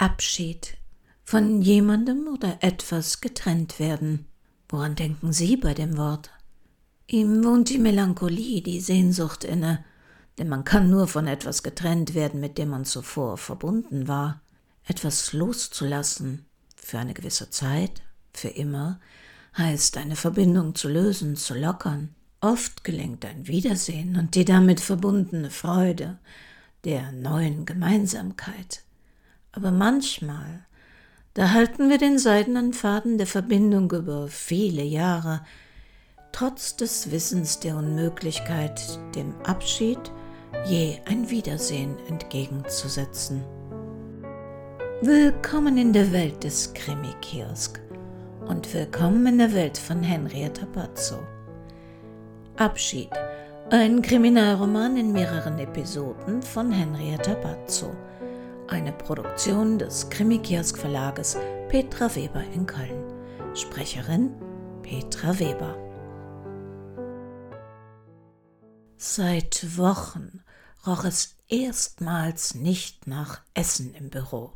Abschied. Von jemandem oder etwas getrennt werden. Woran denken Sie bei dem Wort? Ihm wohnt die Melancholie, die Sehnsucht inne, denn man kann nur von etwas getrennt werden, mit dem man zuvor verbunden war. Etwas loszulassen, für eine gewisse Zeit, für immer, heißt eine Verbindung zu lösen, zu lockern. Oft gelingt ein Wiedersehen und die damit verbundene Freude der neuen Gemeinsamkeit. Aber manchmal, da halten wir den seidenen Faden der Verbindung über viele Jahre, trotz des Wissens der Unmöglichkeit, dem Abschied je ein Wiedersehen entgegenzusetzen. Willkommen in der Welt des Krimi-Kiosk und willkommen in der Welt von Henrietta Pazzo. Abschied, ein Kriminalroman in mehreren Episoden von Henrietta Pazzo, eine Produktion des Krimi-Kiosk Verlages Petra Weber in Köln. Sprecherin Petra Weber. Seit Wochen roch es erstmals nicht nach Essen im Büro.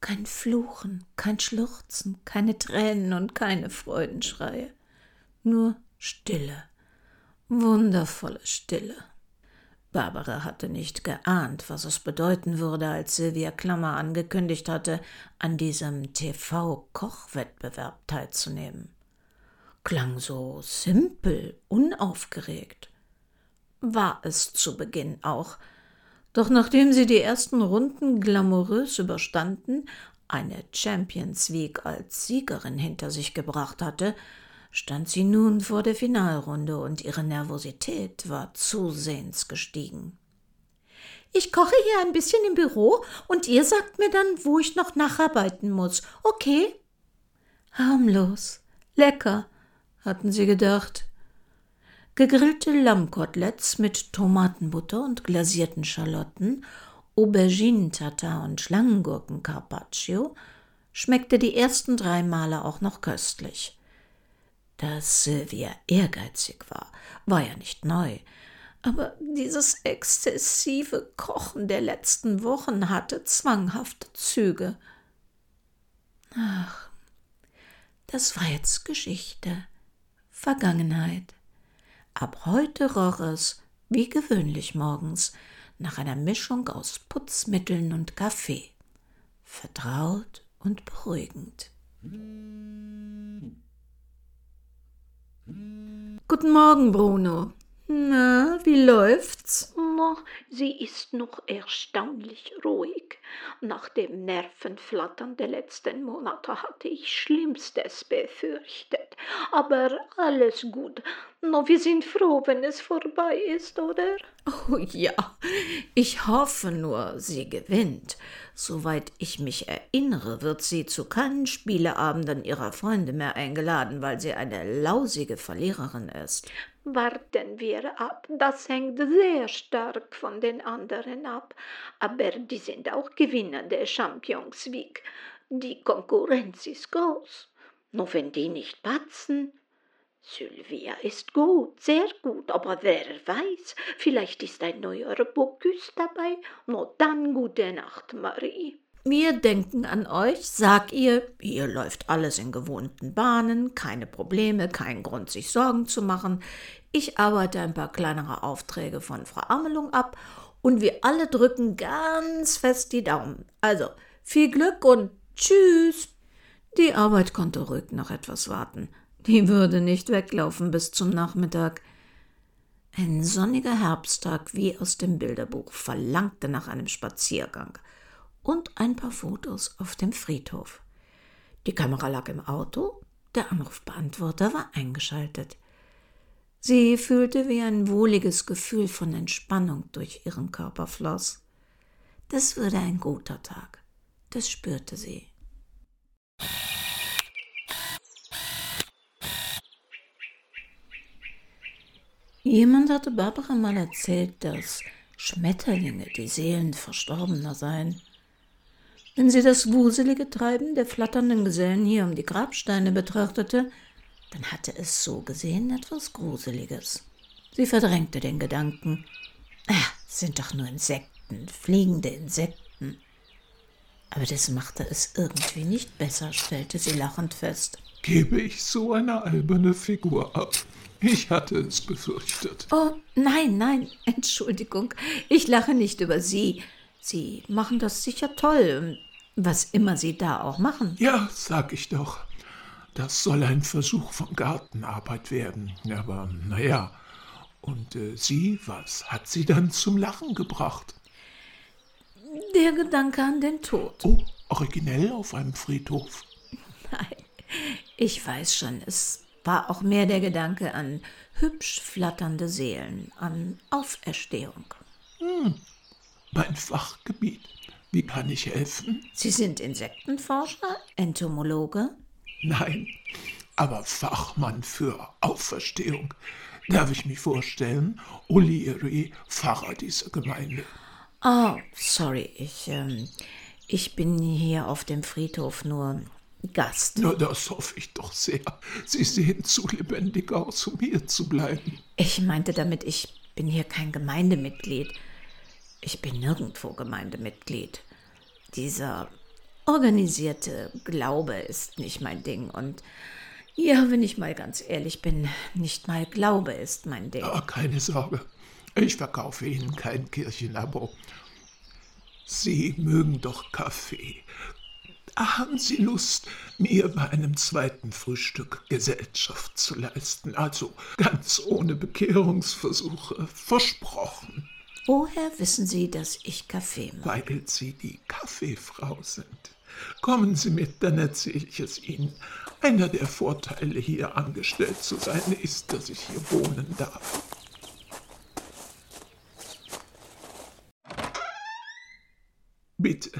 Kein Fluchen, kein Schluchzen, keine Tränen und keine Freudenschreie. Nur Stille, wundervolle Stille. Barbara hatte nicht geahnt, was es bedeuten würde, als Sylvia Klammer angekündigt hatte, an diesem TV-Kochwettbewerb teilzunehmen. Klang so simpel, unaufgeregt. War es zu Beginn auch, doch nachdem sie die ersten Runden glamourös überstanden, eine Champions Week als Siegerin hinter sich gebracht hatte, stand sie nun vor der Finalrunde und ihre Nervosität war zusehends gestiegen. Ich koche hier ein bisschen im Büro und ihr sagt mir dann, wo ich noch nacharbeiten muss, okay? Harmlos, lecker, hatten sie gedacht gegrillte Lammkoteletts mit Tomatenbutter und glasierten Schalotten, Auberginen-Tatar und Schlangengurken-Carpaccio schmeckte die ersten drei Male auch noch köstlich. Dass Sylvia ehrgeizig war, war ja nicht neu, aber dieses exzessive Kochen der letzten Wochen hatte zwanghafte Züge. Ach, das war jetzt Geschichte, Vergangenheit. Ab heute roch es, wie gewöhnlich morgens, nach einer Mischung aus Putzmitteln und Kaffee. Vertraut und beruhigend. Guten Morgen, Bruno. Na, wie läuft's? Na, sie ist noch erstaunlich ruhig. Nach dem Nervenflattern der letzten Monate hatte ich Schlimmstes befürchtet. Aber alles gut. Na, wir sind froh, wenn es vorbei ist, oder? Oh ja, ich hoffe nur, sie gewinnt. Soweit ich mich erinnere, wird sie zu keinen Spieleabenden ihrer Freunde mehr eingeladen, weil sie eine lausige Verliererin ist. Warten wir ab. Das hängt sehr stark von den anderen ab. Aber die sind auch Gewinner der Champions League. Die Konkurrenz ist groß. Nur wenn die nicht patzen. Sylvia ist gut, sehr gut, aber wer weiß, vielleicht ist ein neuer Bocuse dabei. Nur dann gute Nacht, Marie. Wir denken an euch, sag ihr, hier läuft alles in gewohnten Bahnen, keine Probleme, kein Grund, sich Sorgen zu machen. Ich arbeite ein paar kleinere Aufträge von Frau Amelung ab und wir alle drücken ganz fest die Daumen. Also, viel Glück und tschüss. Die Arbeit konnte ruhig noch etwas warten. Die würde nicht weglaufen bis zum Nachmittag. Ein sonniger Herbsttag wie aus dem Bilderbuch verlangte nach einem Spaziergang und ein paar Fotos auf dem Friedhof. Die Kamera lag im Auto, der Anrufbeantworter war eingeschaltet. Sie fühlte, wie ein wohliges Gefühl von Entspannung durch ihren Körper floss. Das würde ein guter Tag, das spürte sie. Jemand hatte Barbara mal erzählt, dass Schmetterlinge die Seelen Verstorbener seien. Wenn sie das wuselige Treiben der flatternden Gesellen hier um die Grabsteine betrachtete, dann hatte es so gesehen etwas Gruseliges. Sie verdrängte den Gedanken. Ah, sind doch nur Insekten, fliegende Insekten. Aber das machte es irgendwie nicht besser, stellte sie lachend fest. Gebe ich so eine alberne Figur ab? Ich hatte es befürchtet. Oh, nein, nein, Entschuldigung. Ich lache nicht über Sie. Sie machen das sicher toll, was immer Sie da auch machen. Ja, sag ich doch. Das soll ein Versuch von Gartenarbeit werden. Aber naja. Und äh, Sie, was hat Sie dann zum Lachen gebracht? Der Gedanke an den Tod. Oh, originell auf einem Friedhof. Nein, ich weiß schon, es war auch mehr der Gedanke an hübsch flatternde Seelen, an Auferstehung. Hm, mein Fachgebiet. Wie kann ich helfen? Sie sind Insektenforscher, Entomologe? Nein, aber Fachmann für Auferstehung. Darf ich mich vorstellen? O'Leary, Pfarrer dieser Gemeinde. Oh, sorry, ich, ähm, ich bin hier auf dem Friedhof nur Gast. Na, das hoffe ich doch sehr. Sie sehen zu lebendig aus, um hier zu bleiben. Ich meinte damit, ich bin hier kein Gemeindemitglied. Ich bin nirgendwo Gemeindemitglied. Dieser organisierte Glaube ist nicht mein Ding und ja, wenn ich mal ganz ehrlich bin, nicht mal Glaube ist mein Ding. Oh, keine Sorge. Ich verkaufe Ihnen kein Kirchenabo. Sie mögen doch Kaffee. Haben Sie Lust, mir bei einem zweiten Frühstück Gesellschaft zu leisten? Also ganz ohne Bekehrungsversuche. Versprochen. Woher wissen Sie, dass ich Kaffee mag? Weil Sie die Kaffeefrau sind. Kommen Sie mit, dann erzähle ich es Ihnen. Einer der Vorteile, hier angestellt zu sein, ist, dass ich hier wohnen darf. Bitte,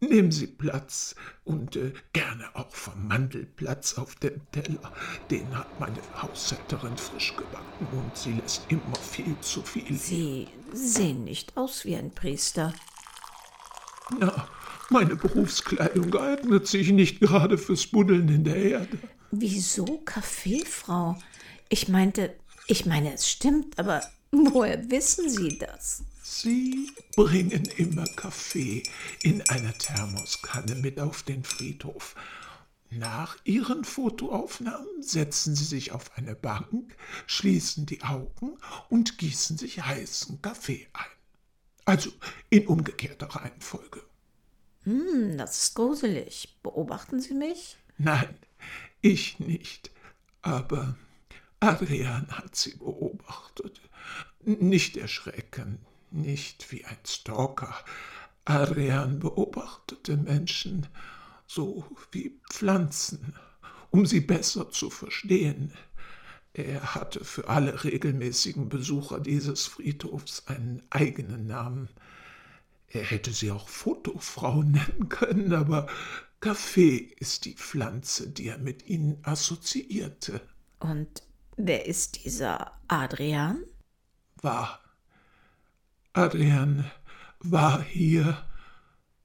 nehmen Sie Platz und äh, gerne auch vom Mandelplatz auf dem Teller. Den hat meine Haushälterin frisch gebacken und sie lässt immer viel zu viel. Sie sehen nicht aus wie ein Priester. Na, meine Berufskleidung eignet sich nicht gerade fürs Buddeln in der Erde. Wieso Kaffeefrau? Ich meinte, ich meine, es stimmt, aber woher wissen Sie das? Sie bringen immer Kaffee in einer Thermoskanne mit auf den Friedhof. Nach Ihren Fotoaufnahmen setzen Sie sich auf eine Bank, schließen die Augen und gießen sich heißen Kaffee ein. Also in umgekehrter Reihenfolge. Hm, das ist gruselig. Beobachten Sie mich? Nein, ich nicht. Aber Adrian hat sie beobachtet. Nicht erschrecken, nicht wie ein Stalker. Adrian beobachtete Menschen so wie Pflanzen, um sie besser zu verstehen. Er hatte für alle regelmäßigen Besucher dieses Friedhofs einen eigenen Namen. Er hätte sie auch Fotofrau nennen können, aber Kaffee ist die Pflanze, die er mit ihnen assoziierte. Und wer ist dieser Adrian? War Adrian war hier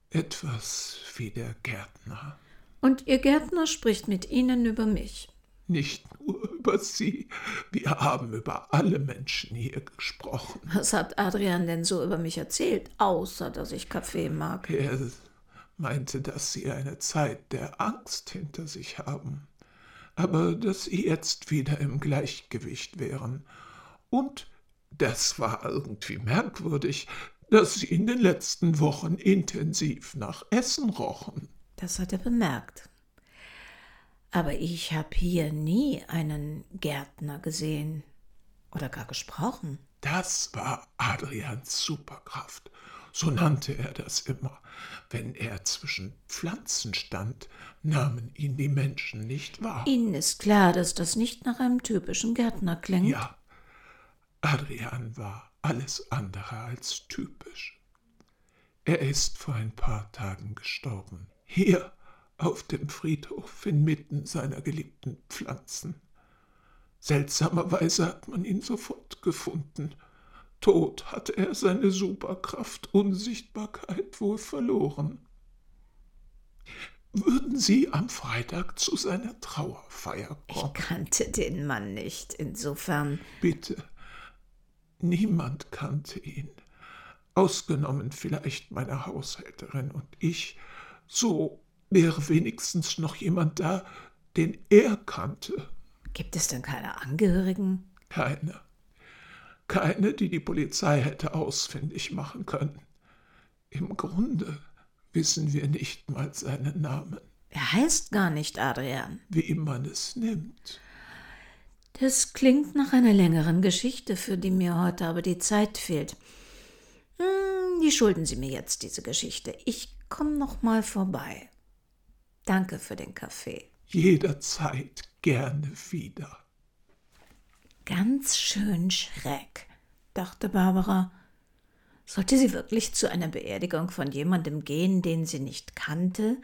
etwas wie der Gärtner. Und Ihr Gärtner spricht mit Ihnen über mich. Nicht nur über Sie. Wir haben über alle Menschen hier gesprochen. Was hat Adrian denn so über mich erzählt, außer dass ich Kaffee mag? Er meinte, dass Sie eine Zeit der Angst hinter sich haben, aber dass Sie jetzt wieder im Gleichgewicht wären und das war irgendwie merkwürdig, dass sie in den letzten Wochen intensiv nach Essen rochen. Das hat er bemerkt. Aber ich habe hier nie einen Gärtner gesehen oder gar gesprochen. Das war Adrians Superkraft. So nannte er das immer. Wenn er zwischen Pflanzen stand, nahmen ihn die Menschen nicht wahr. Ihnen ist klar, dass das nicht nach einem typischen Gärtner klingt. Ja, Adrian war alles andere als typisch. Er ist vor ein paar Tagen gestorben, hier auf dem Friedhof inmitten seiner geliebten Pflanzen. Seltsamerweise hat man ihn sofort gefunden. Tot hatte er seine Superkraft Unsichtbarkeit wohl verloren. Würden Sie am Freitag zu seiner Trauerfeier kommen? Ich kannte den Mann nicht, insofern. Bitte, Niemand kannte ihn, ausgenommen vielleicht meine Haushälterin und ich, So wäre wenigstens noch jemand da, den er kannte. Gibt es denn keine Angehörigen? Keine. Keine, die die Polizei hätte ausfindig machen können. Im Grunde wissen wir nicht mal seinen Namen. Er heißt gar nicht Adrian. Wie man es nimmt. Das klingt nach einer längeren Geschichte, für die mir heute aber die Zeit fehlt. Hm, die schulden Sie mir jetzt diese Geschichte. Ich komme noch mal vorbei. Danke für den Kaffee. Jederzeit gerne wieder. Ganz schön schräg, dachte Barbara. Sollte sie wirklich zu einer Beerdigung von jemandem gehen, den sie nicht kannte,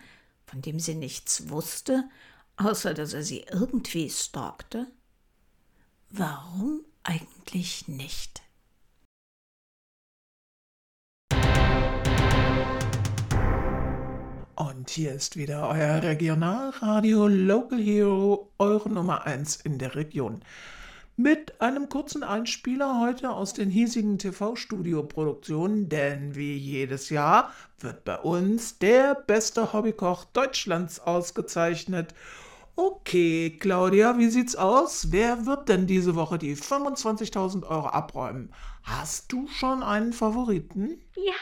von dem sie nichts wusste, außer dass er sie irgendwie stalkte? Warum eigentlich nicht? Und hier ist wieder euer Regionalradio Local Hero, eure Nummer 1 in der Region. Mit einem kurzen Einspieler heute aus den hiesigen TV-Studio-Produktionen, denn wie jedes Jahr wird bei uns der beste Hobbykoch Deutschlands ausgezeichnet. Okay, Claudia, wie sieht's aus? Wer wird denn diese Woche die 25.000 Euro abräumen? Hast du schon einen Favoriten? Ja,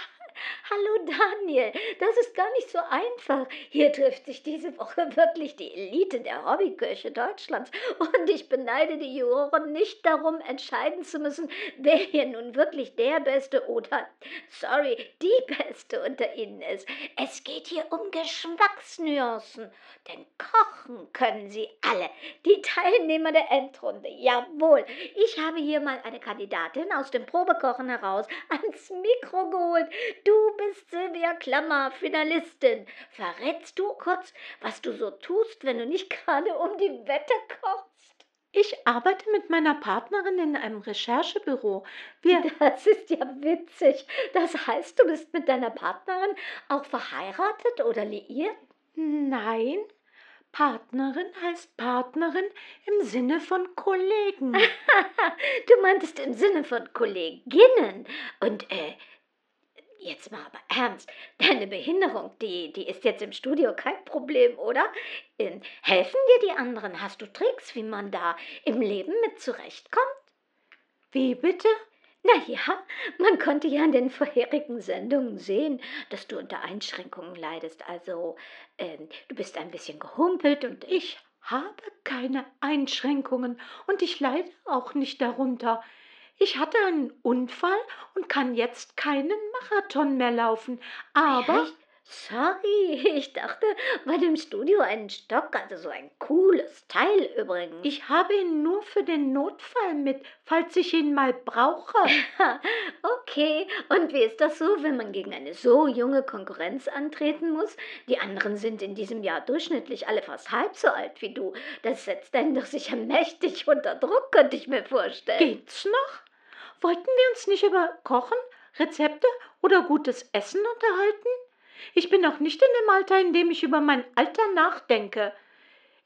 Hallo Daniel, das ist gar nicht so einfach. Hier trifft sich diese Woche wirklich die Elite der Hobbyköche Deutschlands und ich beneide die Juroren nicht darum, entscheiden zu müssen, wer hier nun wirklich der Beste oder, sorry, die Beste unter ihnen ist. Es geht hier um Geschmacksnuancen, denn kochen können sie alle, die Teilnehmer der Endrunde. Jawohl, ich habe hier mal eine Kandidatin aus dem Probekochen heraus ans Mikro geholt. Du bist Silvia Klammer, Finalistin. Verrätst du kurz, was du so tust, wenn du nicht gerade um die Wette kochst? Ich arbeite mit meiner Partnerin in einem Recherchebüro. Wir das ist ja witzig. Das heißt, du bist mit deiner Partnerin auch verheiratet oder liiert? Nein. Partnerin heißt Partnerin im Sinne von Kollegen. du meintest im Sinne von Kolleginnen. Und äh, Jetzt mal aber ernst. Deine Behinderung, die, die ist jetzt im Studio kein Problem, oder? Ähm, helfen dir die anderen? Hast du Tricks, wie man da im Leben mit zurechtkommt? Wie bitte? Na ja, man konnte ja in den vorherigen Sendungen sehen, dass du unter Einschränkungen leidest. Also, ähm, du bist ein bisschen gehumpelt und ich habe keine Einschränkungen und ich leide auch nicht darunter. Ich hatte einen Unfall und kann jetzt keinen Marathon mehr laufen. Aber. Echt? Sorry, ich dachte, bei dem Studio einen Stock, also so ein cooles Teil übrigens. Ich habe ihn nur für den Notfall mit, falls ich ihn mal brauche. okay, und wie ist das so, wenn man gegen eine so junge Konkurrenz antreten muss? Die anderen sind in diesem Jahr durchschnittlich alle fast halb so alt wie du. Das setzt einen doch sicher mächtig unter Druck, könnte ich mir vorstellen. Geht's noch? Wollten wir uns nicht über Kochen, Rezepte oder gutes Essen unterhalten? Ich bin noch nicht in dem Alter, in dem ich über mein Alter nachdenke.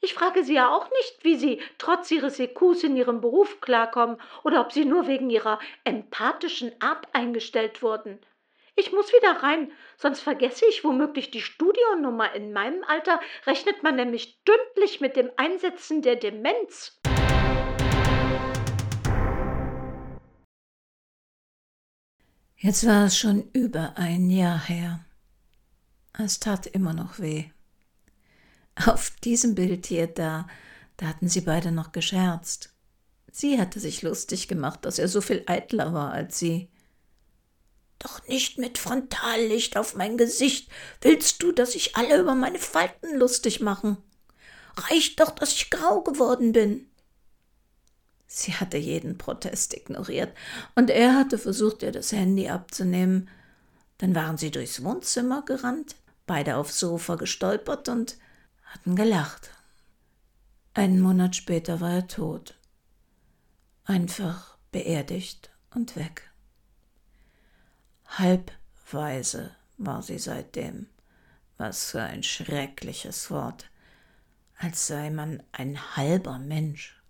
Ich frage Sie ja auch nicht, wie Sie trotz Ihres EQs in Ihrem Beruf klarkommen oder ob Sie nur wegen Ihrer empathischen Art eingestellt wurden. Ich muss wieder rein, sonst vergesse ich womöglich die Studionummer. In meinem Alter rechnet man nämlich stündlich mit dem Einsetzen der Demenz. Jetzt war es schon über ein Jahr her. Es tat immer noch weh. Auf diesem Bild hier da, da hatten sie beide noch gescherzt. Sie hatte sich lustig gemacht, dass er so viel eitler war als sie. Doch nicht mit Frontallicht auf mein Gesicht. Willst du, dass sich alle über meine Falten lustig machen? Reicht doch, dass ich grau geworden bin. Sie hatte jeden Protest ignoriert, und er hatte versucht, ihr das Handy abzunehmen. Dann waren sie durchs Wohnzimmer gerannt, beide aufs Sofa gestolpert und hatten gelacht. Einen Monat später war er tot. Einfach beerdigt und weg. Halbweise war sie seitdem. Was für ein schreckliches Wort. Als sei man ein halber Mensch.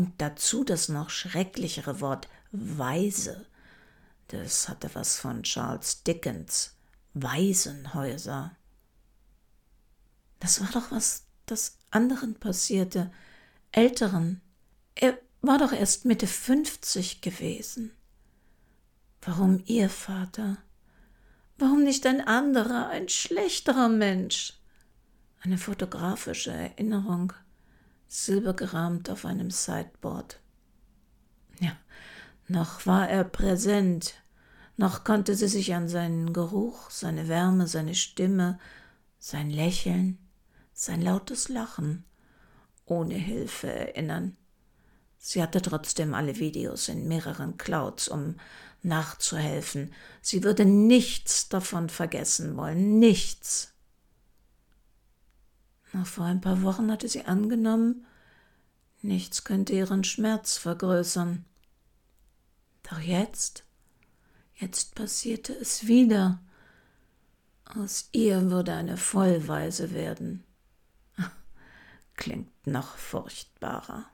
Und dazu das noch schrecklichere Wort Weise. Das hatte was von Charles Dickens. Waisenhäuser. Das war doch was, das anderen passierte, älteren. Er war doch erst Mitte 50 gewesen. Warum ihr Vater? Warum nicht ein anderer, ein schlechterer Mensch? Eine fotografische Erinnerung, silbergerahmt auf einem Sideboard. Ja, noch war er präsent, noch konnte sie sich an seinen Geruch, seine Wärme, seine Stimme, sein Lächeln, sein lautes Lachen ohne Hilfe erinnern. Sie hatte trotzdem alle Videos in mehreren Clouds, um nachzuhelfen. Sie würde nichts davon vergessen wollen, nichts. Noch vor ein paar Wochen hatte sie angenommen, nichts könnte ihren Schmerz vergrößern. Doch jetzt, jetzt passierte es wieder. Aus ihr würde eine Vollweise werden. Klingt noch furchtbarer.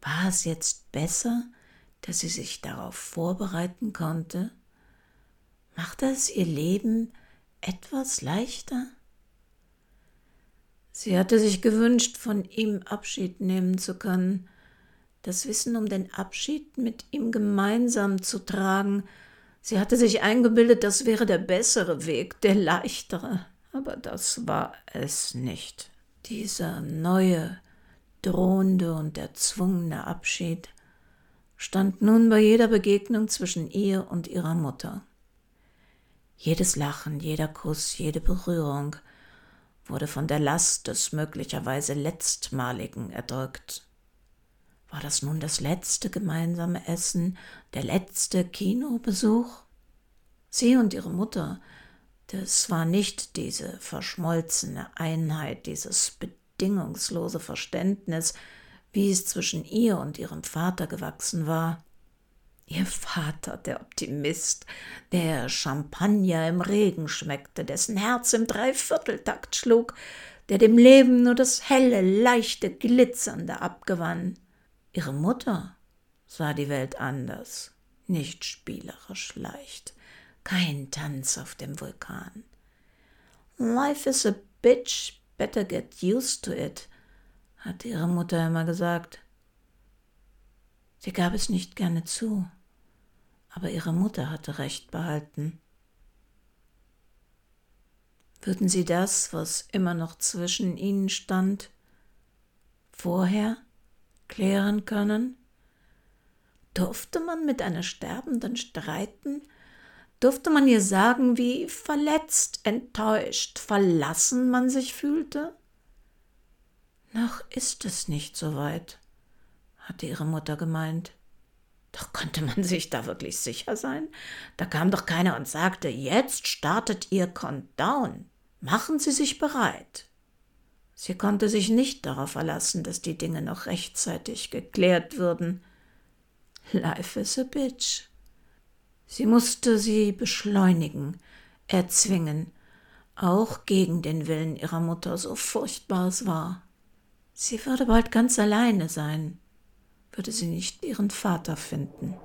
War es jetzt besser, dass sie sich darauf vorbereiten konnte? Machte es ihr Leben etwas leichter? Sie hatte sich gewünscht, von ihm Abschied nehmen zu können, das Wissen um den Abschied mit ihm gemeinsam zu tragen. Sie hatte sich eingebildet, das wäre der bessere Weg, der leichtere, aber das war es nicht. Dieser neue, drohende und erzwungene Abschied stand nun bei jeder Begegnung zwischen ihr und ihrer Mutter. Jedes Lachen, jeder Kuss, jede Berührung wurde von der Last des möglicherweise letztmaligen erdrückt. War das nun das letzte gemeinsame Essen, der letzte Kinobesuch? Sie und ihre Mutter, das war nicht diese verschmolzene Einheit, dieses bedingungslose Verständnis, wie es zwischen ihr und ihrem Vater gewachsen war. Ihr Vater, der Optimist, der Champagner im Regen schmeckte, dessen Herz im Dreivierteltakt schlug, der dem Leben nur das helle, leichte, glitzernde abgewann. Ihre Mutter sah die Welt anders, nicht spielerisch leicht, kein Tanz auf dem Vulkan. Life is a bitch, better get used to it, hatte ihre Mutter immer gesagt. Sie gab es nicht gerne zu, aber ihre Mutter hatte recht behalten. Würden sie das, was immer noch zwischen ihnen stand, vorher klären können? Durfte man mit einer Sterbenden streiten? Durfte man ihr sagen, wie verletzt, enttäuscht, verlassen man sich fühlte? Noch ist es nicht so weit, hatte ihre Mutter gemeint. Doch konnte man sich da wirklich sicher sein? Da kam doch keiner und sagte, jetzt startet Ihr Countdown. Machen Sie sich bereit. Sie konnte sich nicht darauf verlassen, dass die Dinge noch rechtzeitig geklärt würden. Life is a bitch. Sie musste sie beschleunigen, erzwingen, auch gegen den Willen ihrer Mutter, so furchtbar es war. Sie würde bald ganz alleine sein, würde sie nicht ihren Vater finden.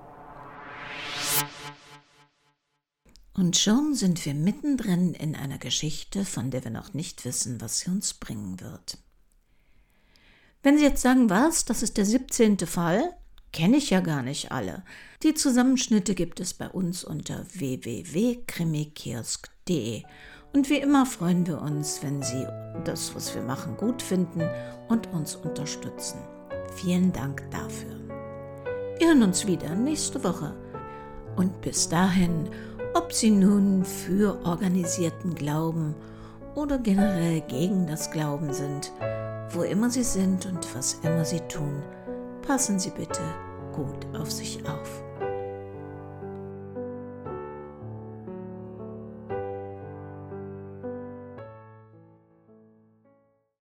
Und schon sind wir mittendrin in einer Geschichte, von der wir noch nicht wissen, was sie uns bringen wird. Wenn Sie jetzt sagen, was, das ist der 17. Fall, kenne ich ja gar nicht alle. Die Zusammenschnitte gibt es bei uns unter www.krimikiosk.de. Und wie immer freuen wir uns, wenn Sie das, was wir machen, gut finden und uns unterstützen. Vielen Dank dafür. Wir hören uns wieder nächste Woche. Und bis dahin, ob Sie nun für organisierten Glauben oder generell gegen das Glauben sind, wo immer Sie sind und was immer Sie tun, passen Sie bitte gut auf sich auf.